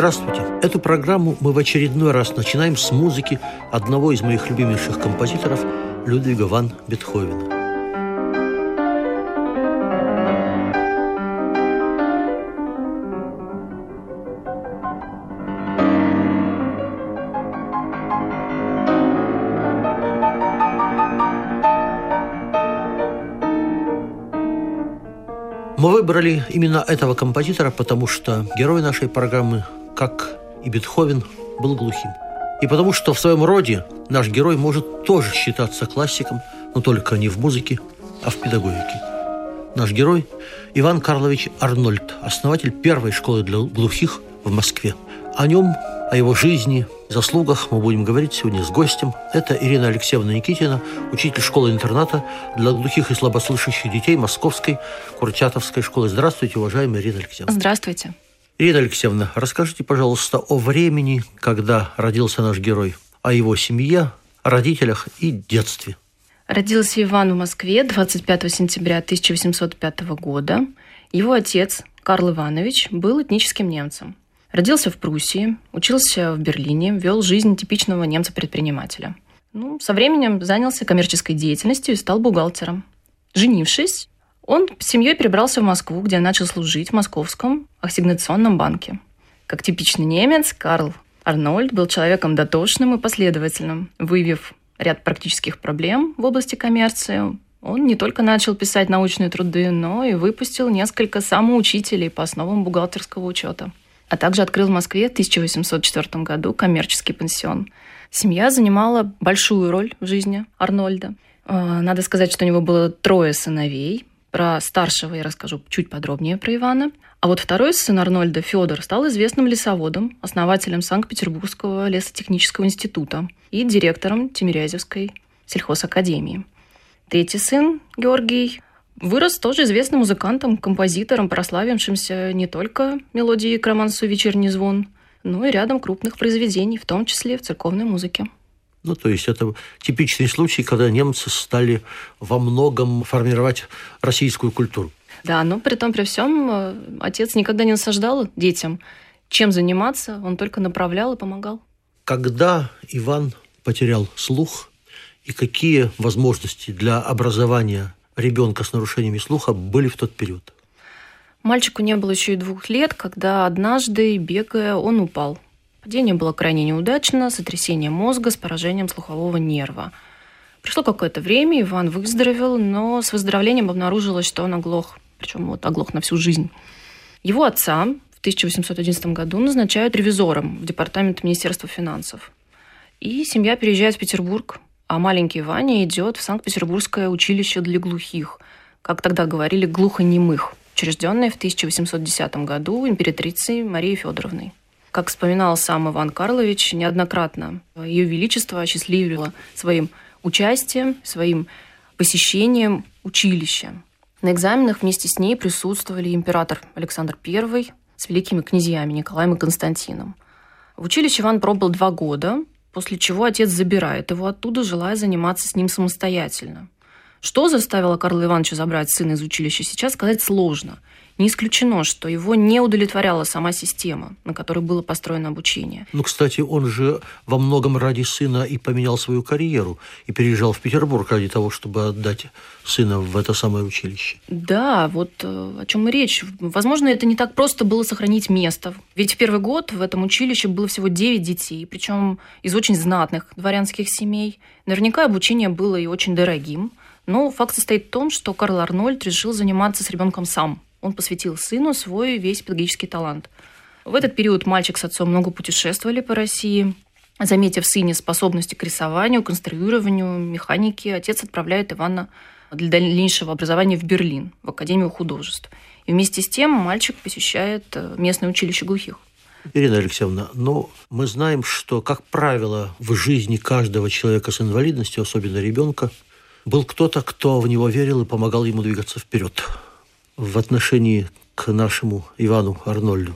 Здравствуйте! Эту программу мы в очередной раз начинаем с музыки одного из моих любимейших композиторов Людвига ван Бетховена. Мы выбрали именно этого композитора, потому что герой нашей программы как и Бетховен, был глухим. И потому что в своем роде наш герой может тоже считаться классиком, но только не в музыке, а в педагогике. Наш герой – Иван Карлович Арнольд, основатель первой школы для глухих в Москве. О нем, о его жизни, заслугах мы будем говорить сегодня с гостем. Это Ирина Алексеевна Никитина, учитель школы-интерната для глухих и слабослышащих детей Московской Курчатовской школы. Здравствуйте, уважаемая Ирина Алексеевна. Здравствуйте. Ирина Алексеевна, расскажите, пожалуйста, о времени, когда родился наш герой, о его семье, родителях и детстве. Родился Иван в Москве 25 сентября 1805 года. Его отец, Карл Иванович, был этническим немцем. Родился в Пруссии, учился в Берлине, вел жизнь типичного немца-предпринимателя. Ну, со временем занялся коммерческой деятельностью и стал бухгалтером. Женившись, он с семьей перебрался в Москву, где начал служить в Московском ассигнационном банке. Как типичный немец, Карл Арнольд был человеком дотошным и последовательным. Выявив ряд практических проблем в области коммерции, он не только начал писать научные труды, но и выпустил несколько самоучителей по основам бухгалтерского учета. А также открыл в Москве в 1804 году коммерческий пансион. Семья занимала большую роль в жизни Арнольда. А, надо сказать, что у него было трое сыновей. Про старшего я расскажу чуть подробнее про Ивана. А вот второй сын Арнольда, Федор, стал известным лесоводом, основателем Санкт-Петербургского лесотехнического института и директором Тимирязевской сельхозакадемии. Третий сын, Георгий, вырос тоже известным музыкантом, композитором, прославившимся не только мелодией к романсу «Вечерний звон», но и рядом крупных произведений, в том числе в церковной музыке. Ну, то есть это типичный случай, когда немцы стали во многом формировать российскую культуру. Да, но при том, при всем, э, отец никогда не насаждал детям, чем заниматься, он только направлял и помогал. Когда Иван потерял слух, и какие возможности для образования ребенка с нарушениями слуха были в тот период? Мальчику не было еще и двух лет, когда однажды, бегая, он упал – Падение было крайне неудачно, сотрясение мозга с поражением слухового нерва. Пришло какое-то время, Иван выздоровел, но с выздоровлением обнаружилось, что он оглох, причем вот оглох на всю жизнь. Его отца в 1811 году назначают ревизором в департамент Министерства финансов. И семья переезжает в Петербург, а маленький Ваня идет в Санкт-Петербургское училище для глухих, как тогда говорили, глухонемых, учрежденное в 1810 году императрицей Марией Федоровной. Как вспоминал сам Иван Карлович, неоднократно Ее Величество осчастливило своим участием, своим посещением училища. На экзаменах вместе с ней присутствовали император Александр I с великими князьями Николаем и Константином. В училище Иван пробыл два года, после чего отец забирает его оттуда, желая заниматься с ним самостоятельно. Что заставило Карла Ивановича забрать сына из училища, сейчас сказать сложно – не исключено, что его не удовлетворяла сама система, на которой было построено обучение. Ну, кстати, он же во многом ради сына и поменял свою карьеру и переезжал в Петербург ради того, чтобы отдать сына в это самое училище. Да, вот э, о чем и речь. Возможно, это не так просто было сохранить место. Ведь в первый год в этом училище было всего 9 детей, причем из очень знатных дворянских семей. Наверняка обучение было и очень дорогим. Но факт состоит в том, что Карл Арнольд решил заниматься с ребенком сам. Он посвятил сыну свой весь педагогический талант. В этот период мальчик с отцом много путешествовали по России. Заметив в сыне способности к рисованию, конструированию, механике, отец отправляет Ивана для дальнейшего образования в Берлин, в Академию художеств. И вместе с тем мальчик посещает э, местное училище глухих. Ирина Алексеевна, ну, мы знаем, что, как правило, в жизни каждого человека с инвалидностью, особенно ребенка, был кто-то, кто в него верил и помогал ему двигаться вперед. В отношении к нашему Ивану Арнольду,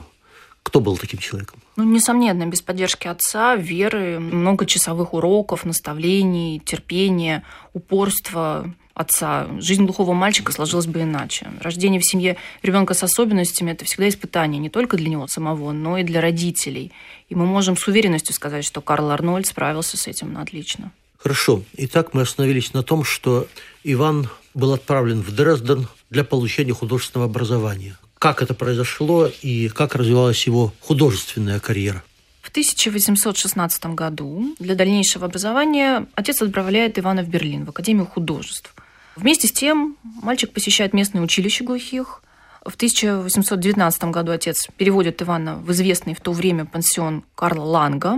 кто был таким человеком? Ну, несомненно, без поддержки отца, веры, много часовых уроков, наставлений, терпения, упорства отца. Жизнь глухого мальчика сложилась бы иначе. Рождение в семье ребенка с особенностями – это всегда испытание не только для него самого, но и для родителей. И мы можем с уверенностью сказать, что Карл Арнольд справился с этим отлично. Хорошо. Итак, мы остановились на том, что Иван был отправлен в Дрезден для получения художественного образования. Как это произошло и как развивалась его художественная карьера? В 1816 году для дальнейшего образования отец отправляет Ивана в Берлин, в Академию художеств. Вместе с тем мальчик посещает местное училище глухих. В 1819 году отец переводит Ивана в известный в то время пансион Карла Ланга,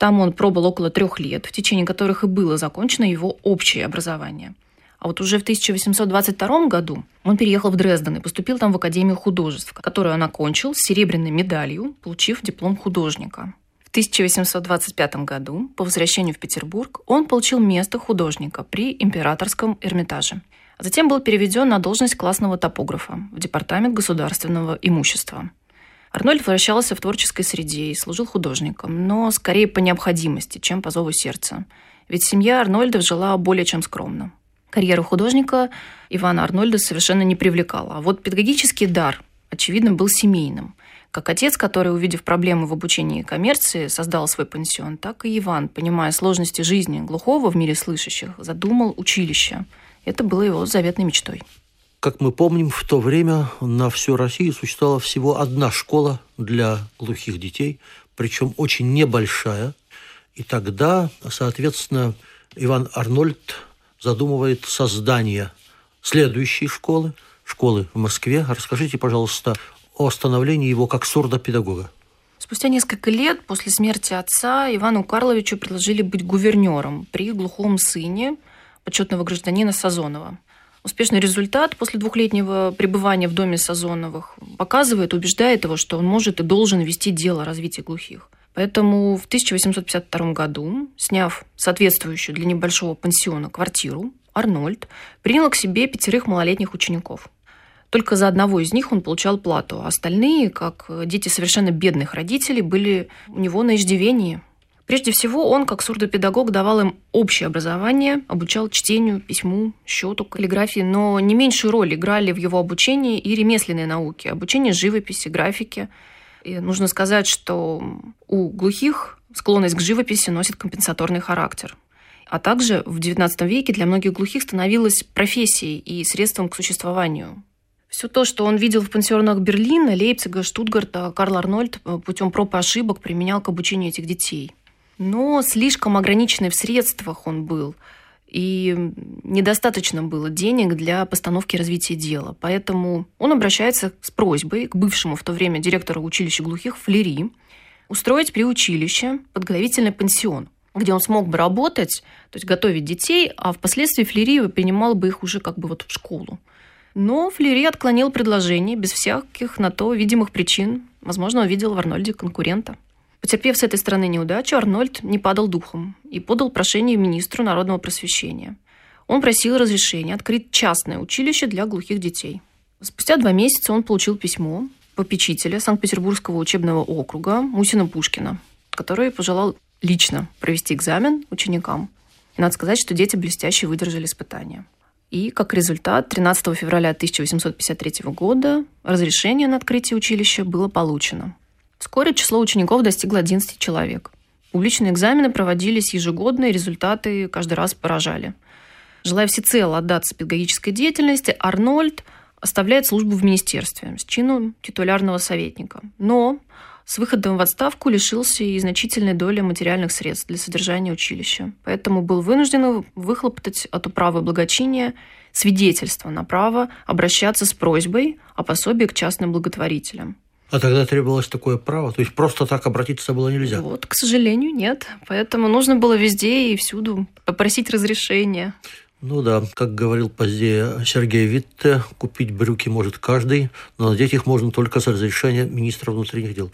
там он пробыл около трех лет, в течение которых и было закончено его общее образование. А вот уже в 1822 году он переехал в Дрезден и поступил там в Академию художеств, которую он окончил с серебряной медалью, получив диплом художника. В 1825 году, по возвращению в Петербург, он получил место художника при Императорском Эрмитаже. А затем был переведен на должность классного топографа в Департамент государственного имущества. Арнольд вращался в творческой среде и служил художником, но скорее по необходимости, чем по зову сердца. Ведь семья Арнольдов жила более чем скромно. Карьеру художника Ивана Арнольда совершенно не привлекала. А вот педагогический дар, очевидно, был семейным. Как отец, который, увидев проблемы в обучении коммерции, создал свой пансион, так и Иван, понимая сложности жизни глухого в мире слышащих, задумал училище. Это было его заветной мечтой. Как мы помним, в то время на всю Россию существовала всего одна школа для глухих детей, причем очень небольшая. И тогда, соответственно, Иван Арнольд задумывает создание следующей школы, школы в Москве. Расскажите, пожалуйста, о становлении его как сурдопедагога. Спустя несколько лет после смерти отца Ивану Карловичу предложили быть гувернером при глухом сыне почетного гражданина Сазонова – Успешный результат после двухлетнего пребывания в доме Сазоновых показывает, убеждает его, что он может и должен вести дело о развитии глухих. Поэтому в 1852 году, сняв соответствующую для небольшого пансиона квартиру, Арнольд принял к себе пятерых малолетних учеников. Только за одного из них он получал плату, а остальные, как дети совершенно бедных родителей, были у него на иждивении, Прежде всего, он, как сурдопедагог, давал им общее образование, обучал чтению, письму, счету, каллиграфии, но не меньшую роль играли в его обучении и ремесленные науки, обучение живописи, графики. И нужно сказать, что у глухих склонность к живописи носит компенсаторный характер. А также в XIX веке для многих глухих становилась профессией и средством к существованию. Все то, что он видел в пансионах Берлина, Лейпцига, Штутгарта, Карл Арнольд путем проб и ошибок применял к обучению этих детей но слишком ограниченный в средствах он был, и недостаточно было денег для постановки развития дела. Поэтому он обращается с просьбой к бывшему в то время директору училища глухих Флери устроить при училище подготовительный пансион, где он смог бы работать, то есть готовить детей, а впоследствии Флери принимал бы их уже как бы вот в школу. Но Флери отклонил предложение без всяких на то видимых причин. Возможно, увидел в Арнольде конкурента. Потерпев с этой стороны неудачу, Арнольд не падал духом и подал прошение министру народного просвещения. Он просил разрешения открыть частное училище для глухих детей. Спустя два месяца он получил письмо попечителя Санкт-Петербургского учебного округа Мусина Пушкина, который пожелал лично провести экзамен ученикам. И надо сказать, что дети блестяще выдержали испытания. И как результат, 13 февраля 1853 года разрешение на открытие училища было получено. Вскоре число учеников достигло 11 человек. Публичные экзамены проводились ежегодно, и результаты каждый раз поражали. Желая всецело отдаться педагогической деятельности, Арнольд оставляет службу в министерстве с чину титулярного советника. Но с выходом в отставку лишился и значительной доли материальных средств для содержания училища. Поэтому был вынужден выхлопотать от управы благочиния свидетельство на право обращаться с просьбой о пособии к частным благотворителям. А тогда требовалось такое право? То есть просто так обратиться было нельзя? Вот, к сожалению, нет. Поэтому нужно было везде и всюду попросить разрешения. Ну да, как говорил позднее Сергей Витте, купить брюки может каждый, но надеть их можно только с разрешения министра внутренних дел.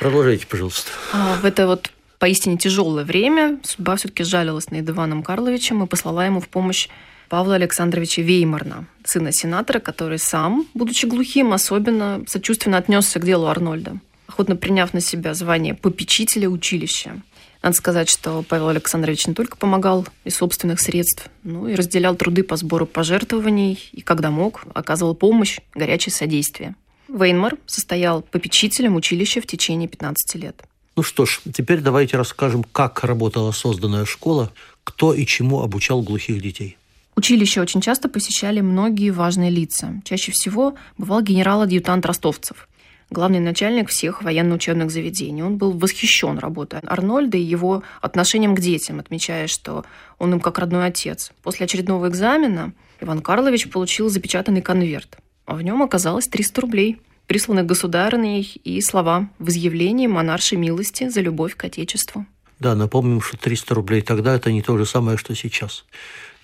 Продолжайте, пожалуйста. А в это вот поистине тяжелое время судьба все-таки жалилась над Иваном Карловичем и послала ему в помощь Павла Александровича Веймарна, сына сенатора, который сам, будучи глухим, особенно сочувственно отнесся к делу Арнольда, охотно приняв на себя звание попечителя училища. Надо сказать, что Павел Александрович не только помогал из собственных средств, но и разделял труды по сбору пожертвований и, когда мог, оказывал помощь, горячее содействие. Вейнмар состоял попечителем училища в течение 15 лет. Ну что ж, теперь давайте расскажем, как работала созданная школа, кто и чему обучал глухих детей. Училище очень часто посещали многие важные лица. Чаще всего бывал генерал-адъютант ростовцев главный начальник всех военно-учебных заведений. Он был восхищен работой Арнольда и его отношением к детям, отмечая, что он им как родной отец. После очередного экзамена Иван Карлович получил запечатанный конверт. А в нем оказалось 300 рублей, присланных государыней и слова в изъявлении монаршей милости за любовь к Отечеству. Да, напомним, что 300 рублей тогда – это не то же самое, что сейчас.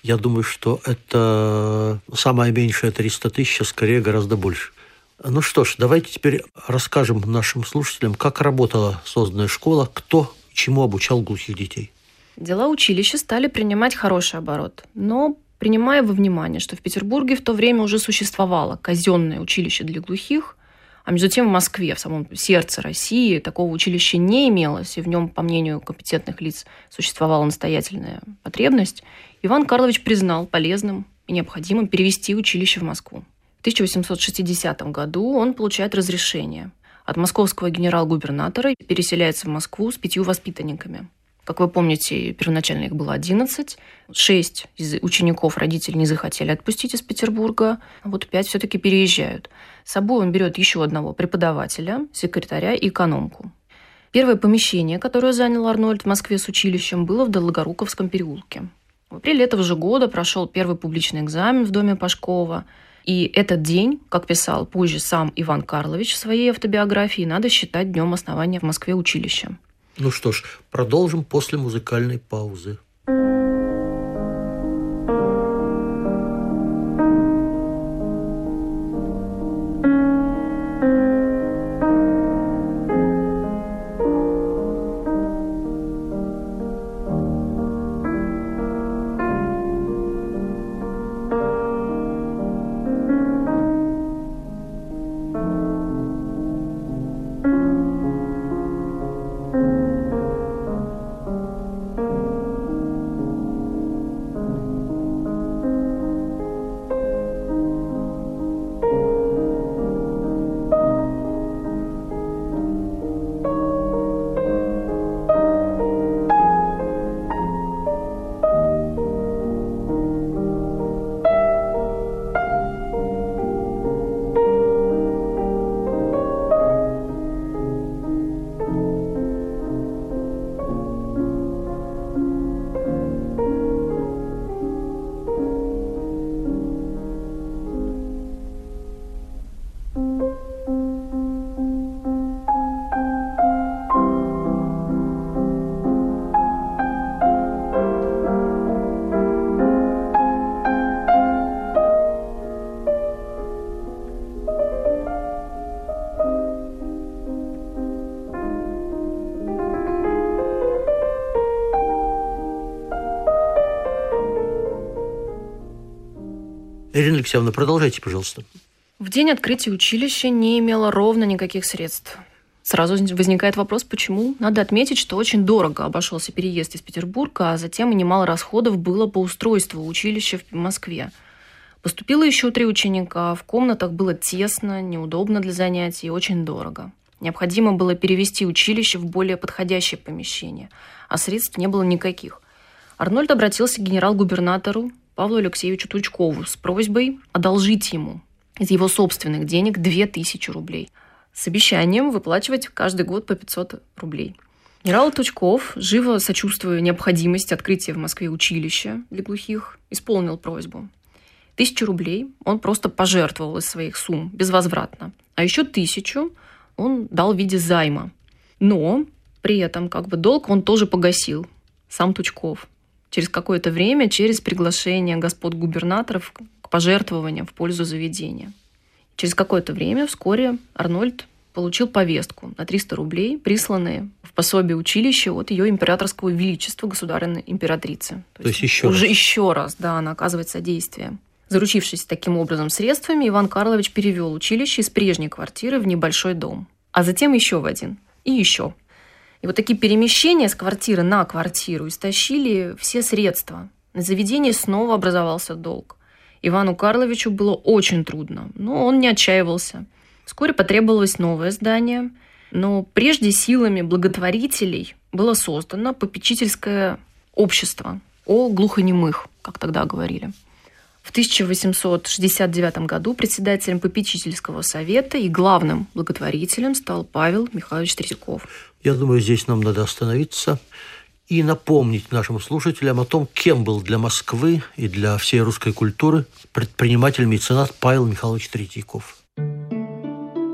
Я думаю, что это самое меньшее 300 тысяч, а скорее гораздо больше. Ну что ж, давайте теперь расскажем нашим слушателям, как работала созданная школа, кто чему обучал глухих детей. Дела училища стали принимать хороший оборот, но принимая во внимание, что в Петербурге в то время уже существовало казенное училище для глухих, а между тем в Москве, в самом сердце России, такого училища не имелось, и в нем, по мнению компетентных лиц, существовала настоятельная потребность, Иван Карлович признал полезным и необходимым перевести училище в Москву. В 1860 году он получает разрешение от московского генерал-губернатора и переселяется в Москву с пятью воспитанниками. Как вы помните, первоначально их было 11. Шесть из учеников родители не захотели отпустить из Петербурга, а вот пять все-таки переезжают. С собой он берет еще одного преподавателя, секретаря и экономку. Первое помещение, которое занял Арнольд в Москве с училищем, было в Долгоруковском переулке. В апреле этого же года прошел первый публичный экзамен в доме Пашкова – и этот день, как писал позже сам Иван Карлович в своей автобиографии, надо считать днем основания в Москве училища. Ну что ж, продолжим после музыкальной паузы. Ирина Алексеевна, продолжайте, пожалуйста. В день открытия училища не имело ровно никаких средств. Сразу возникает вопрос, почему? Надо отметить, что очень дорого обошелся переезд из Петербурга, а затем и немало расходов было по устройству училища в Москве. Поступило еще три ученика, в комнатах было тесно, неудобно для занятий и очень дорого. Необходимо было перевести училище в более подходящее помещение, а средств не было никаких. Арнольд обратился к генерал-губернатору Павлу Алексеевичу Тучкову с просьбой одолжить ему из его собственных денег 2000 рублей с обещанием выплачивать каждый год по 500 рублей. Генерал Тучков, живо сочувствуя необходимости открытия в Москве училища для глухих, исполнил просьбу. Тысячу рублей он просто пожертвовал из своих сумм безвозвратно, а еще тысячу он дал в виде займа. Но при этом как бы долг он тоже погасил, сам Тучков. Через какое-то время через приглашение господ губернаторов к пожертвованиям в пользу заведения. Через какое-то время вскоре Арнольд получил повестку на 300 рублей, присланные в пособие училища от ее императорского величества, государственной императрицы. То, То есть, есть еще уже раз. еще раз, да, она оказывает содействие. Заручившись таким образом средствами, Иван Карлович перевел училище из прежней квартиры в небольшой дом, а затем еще в один и еще. И вот такие перемещения с квартиры на квартиру истощили все средства. На заведении снова образовался долг. Ивану Карловичу было очень трудно, но он не отчаивался. Вскоре потребовалось новое здание, но прежде силами благотворителей было создано попечительское общество о глухонемых, как тогда говорили. В 1869 году председателем попечительского совета и главным благотворителем стал Павел Михайлович Третьяков. Я думаю, здесь нам надо остановиться и напомнить нашим слушателям о том, кем был для Москвы и для всей русской культуры предприниматель-меценат Павел Михайлович Третьяков.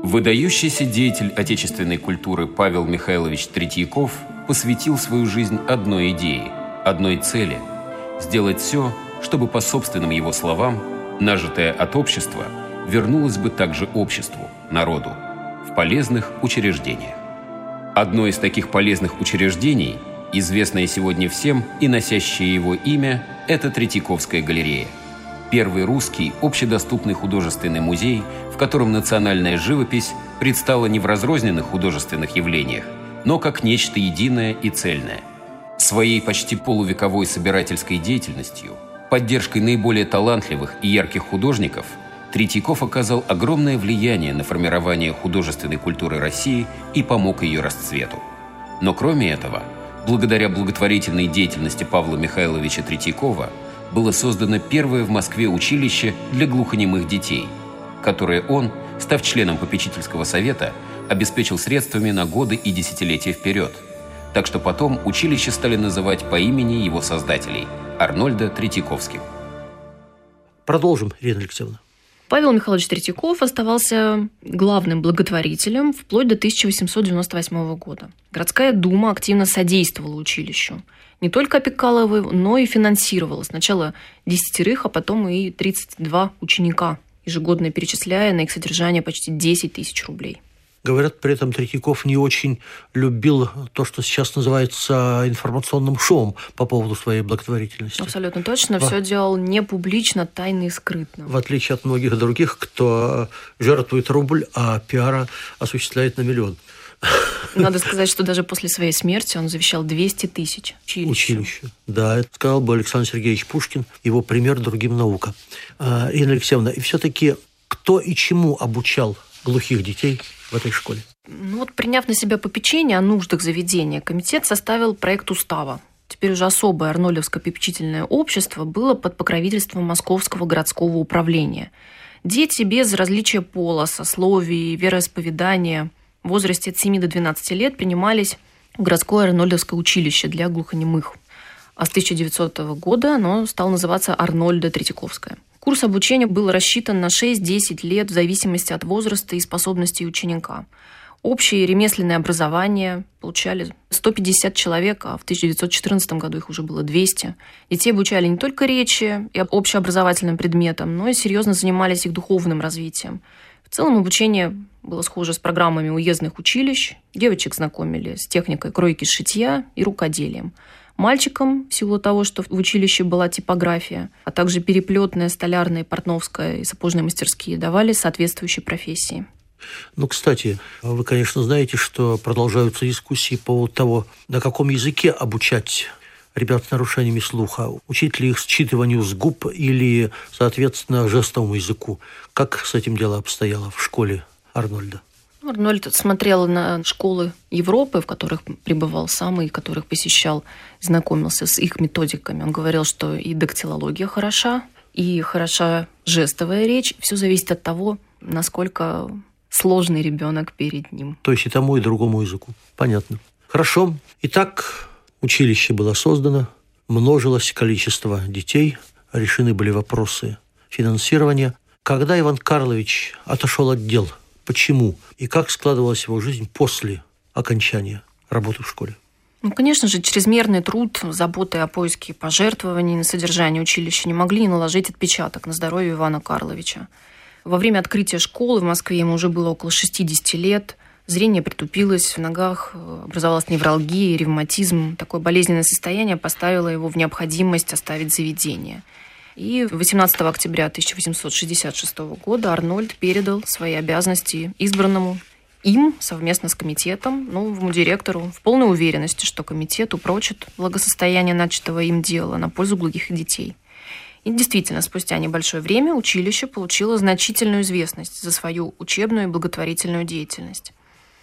Выдающийся деятель отечественной культуры Павел Михайлович Третьяков посвятил свою жизнь одной идее, одной цели – сделать все, чтобы, по собственным его словам, нажитое от общества вернулось бы также обществу, народу, в полезных учреждениях. Одно из таких полезных учреждений, известное сегодня всем и носящее его имя, это Третьяковская галерея. Первый русский общедоступный художественный музей, в котором национальная живопись предстала не в разрозненных художественных явлениях, но как нечто единое и цельное. Своей почти полувековой собирательской деятельностью, поддержкой наиболее талантливых и ярких художников – Третьяков оказал огромное влияние на формирование художественной культуры России и помог ее расцвету. Но кроме этого, благодаря благотворительной деятельности Павла Михайловича Третьякова было создано первое в Москве училище для глухонемых детей, которое он, став членом попечительского совета, обеспечил средствами на годы и десятилетия вперед. Так что потом училище стали называть по имени его создателей – Арнольда Третьяковским. Продолжим, Ирина Алексеевна. Павел Михайлович Третьяков оставался главным благотворителем вплоть до 1898 года. Городская дума активно содействовала училищу. Не только опекала его, но и финансировала. Сначала десятерых, а потом и 32 ученика, ежегодно перечисляя на их содержание почти 10 тысяч рублей. Говорят, при этом Третьяков не очень любил то, что сейчас называется информационным шоу по поводу своей благотворительности. Абсолютно точно. Во... Все делал не публично, тайно и скрытно. В отличие от многих других, кто жертвует рубль, а пиара осуществляет на миллион. Надо сказать, что даже после своей смерти он завещал 200 тысяч училищу. Училище. Да, это сказал бы Александр Сергеевич Пушкин, его пример другим наука. А, Ирина Алексеевна, и все-таки кто и чему обучал глухих детей в этой школе? Ну вот, приняв на себя попечение о нуждах заведения, комитет составил проект устава. Теперь уже особое Арнольевское попечительное общество было под покровительством Московского городского управления. Дети без различия пола, сословий, вероисповедания в возрасте от 7 до 12 лет принимались в городское Арнольдовское училище для глухонемых. А с 1900 года оно стало называться Арнольда Третьяковское. Курс обучения был рассчитан на 6-10 лет в зависимости от возраста и способностей ученика. Общее ремесленное образование получали 150 человек, а в 1914 году их уже было 200. Детей обучали не только речи и общеобразовательным предметам, но и серьезно занимались их духовным развитием. В целом обучение было схоже с программами уездных училищ. Девочек знакомили с техникой кройки шитья и рукоделием. Мальчикам, в силу того, что в училище была типография, а также переплетная, столярная, портновская и сапожные мастерские, давали соответствующие профессии. Ну, кстати, вы, конечно, знаете, что продолжаются дискуссии по поводу того, на каком языке обучать ребят с нарушениями слуха, учить ли их считыванию с губ или, соответственно, жестовому языку. Как с этим дело обстояло в школе Арнольда? Арнольд смотрел на школы Европы, в которых пребывал сам и которых посещал, знакомился с их методиками. Он говорил, что и дактилология хороша, и хороша жестовая речь. Все зависит от того, насколько сложный ребенок перед ним. То есть и тому, и другому языку. Понятно. Хорошо. Итак, училище было создано, множилось количество детей, решены были вопросы финансирования. Когда Иван Карлович отошел от дел – почему и как складывалась его жизнь после окончания работы в школе? Ну, конечно же, чрезмерный труд, заботы о поиске пожертвований на содержание училища не могли не наложить отпечаток на здоровье Ивана Карловича. Во время открытия школы в Москве ему уже было около 60 лет. Зрение притупилось, в ногах образовалась невралгия, ревматизм. Такое болезненное состояние поставило его в необходимость оставить заведение. И 18 октября 1866 года Арнольд передал свои обязанности избранному им совместно с комитетом, новому директору, в полной уверенности, что комитет упрочит благосостояние начатого им дела на пользу глухих детей – и действительно, спустя небольшое время училище получило значительную известность за свою учебную и благотворительную деятельность.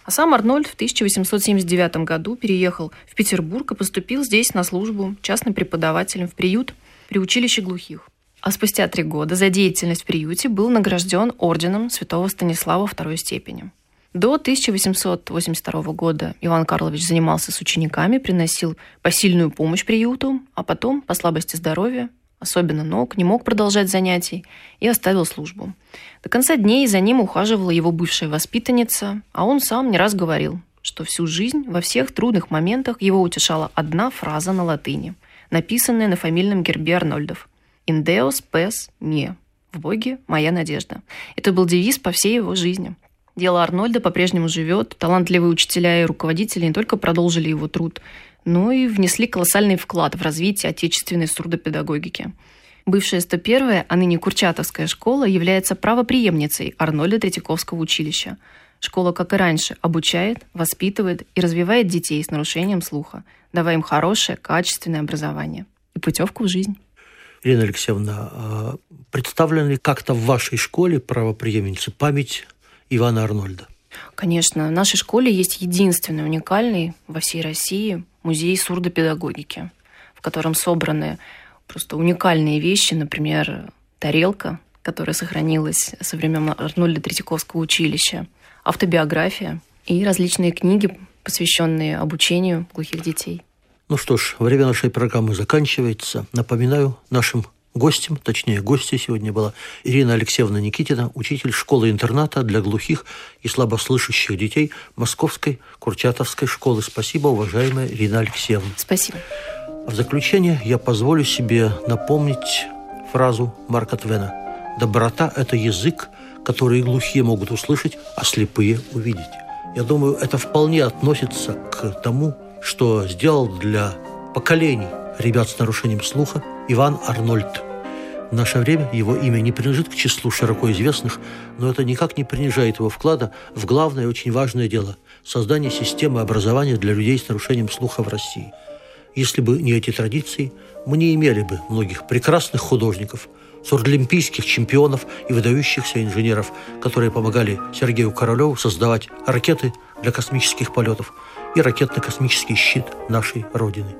А сам Арнольд в 1879 году переехал в Петербург и поступил здесь на службу частным преподавателем в приют при училище глухих. А спустя три года за деятельность в приюте был награжден орденом святого Станислава второй степени. До 1882 года Иван Карлович занимался с учениками, приносил посильную помощь приюту, а потом, по слабости здоровья, особенно ног, не мог продолжать занятий и оставил службу. До конца дней за ним ухаживала его бывшая воспитанница, а он сам не раз говорил, что всю жизнь во всех трудных моментах его утешала одна фраза на латыни, написанная на фамильном гербе Арнольдов «In Deus pes me» – «В Боге моя надежда». Это был девиз по всей его жизни. Дело Арнольда по-прежнему живет. Талантливые учителя и руководители не только продолжили его труд, но и внесли колоссальный вклад в развитие отечественной сурдопедагогики. Бывшая 101-я, а ныне Курчатовская школа является правоприемницей Арнольда Третьяковского училища. Школа, как и раньше, обучает, воспитывает и развивает детей с нарушением слуха, давая им хорошее, качественное образование и путевку в жизнь. Ирина Алексеевна, а представлена ли как-то в вашей школе правоприемницы память Ивана Арнольда? Конечно, в нашей школе есть единственный уникальный во всей России музей сурдопедагогики, в котором собраны просто уникальные вещи, например, тарелка, которая сохранилась со времен Арнольда Третьяковского училища, автобиография и различные книги, посвященные обучению глухих детей. Ну что ж, время нашей программы заканчивается. Напоминаю нашим Гостем, точнее, гостьей сегодня была Ирина Алексеевна Никитина, учитель школы-интерната для глухих и слабослышащих детей Московской Курчатовской школы. Спасибо, уважаемая Ирина Алексеевна. Спасибо. В заключение я позволю себе напомнить фразу Марка Твена. «Доброта – это язык, который глухие могут услышать, а слепые – увидеть». Я думаю, это вполне относится к тому, что сделал для поколений ребят с нарушением слуха Иван Арнольд. В наше время его имя не принадлежит к числу широко известных, но это никак не принижает его вклада в главное и очень важное дело – создание системы образования для людей с нарушением слуха в России. Если бы не эти традиции, мы не имели бы многих прекрасных художников, сурдлимпийских чемпионов и выдающихся инженеров, которые помогали Сергею Королеву создавать ракеты для космических полетов и ракетно-космический щит нашей Родины.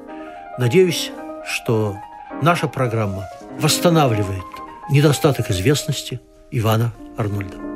Надеюсь, что наша программа восстанавливает недостаток известности Ивана Арнольда.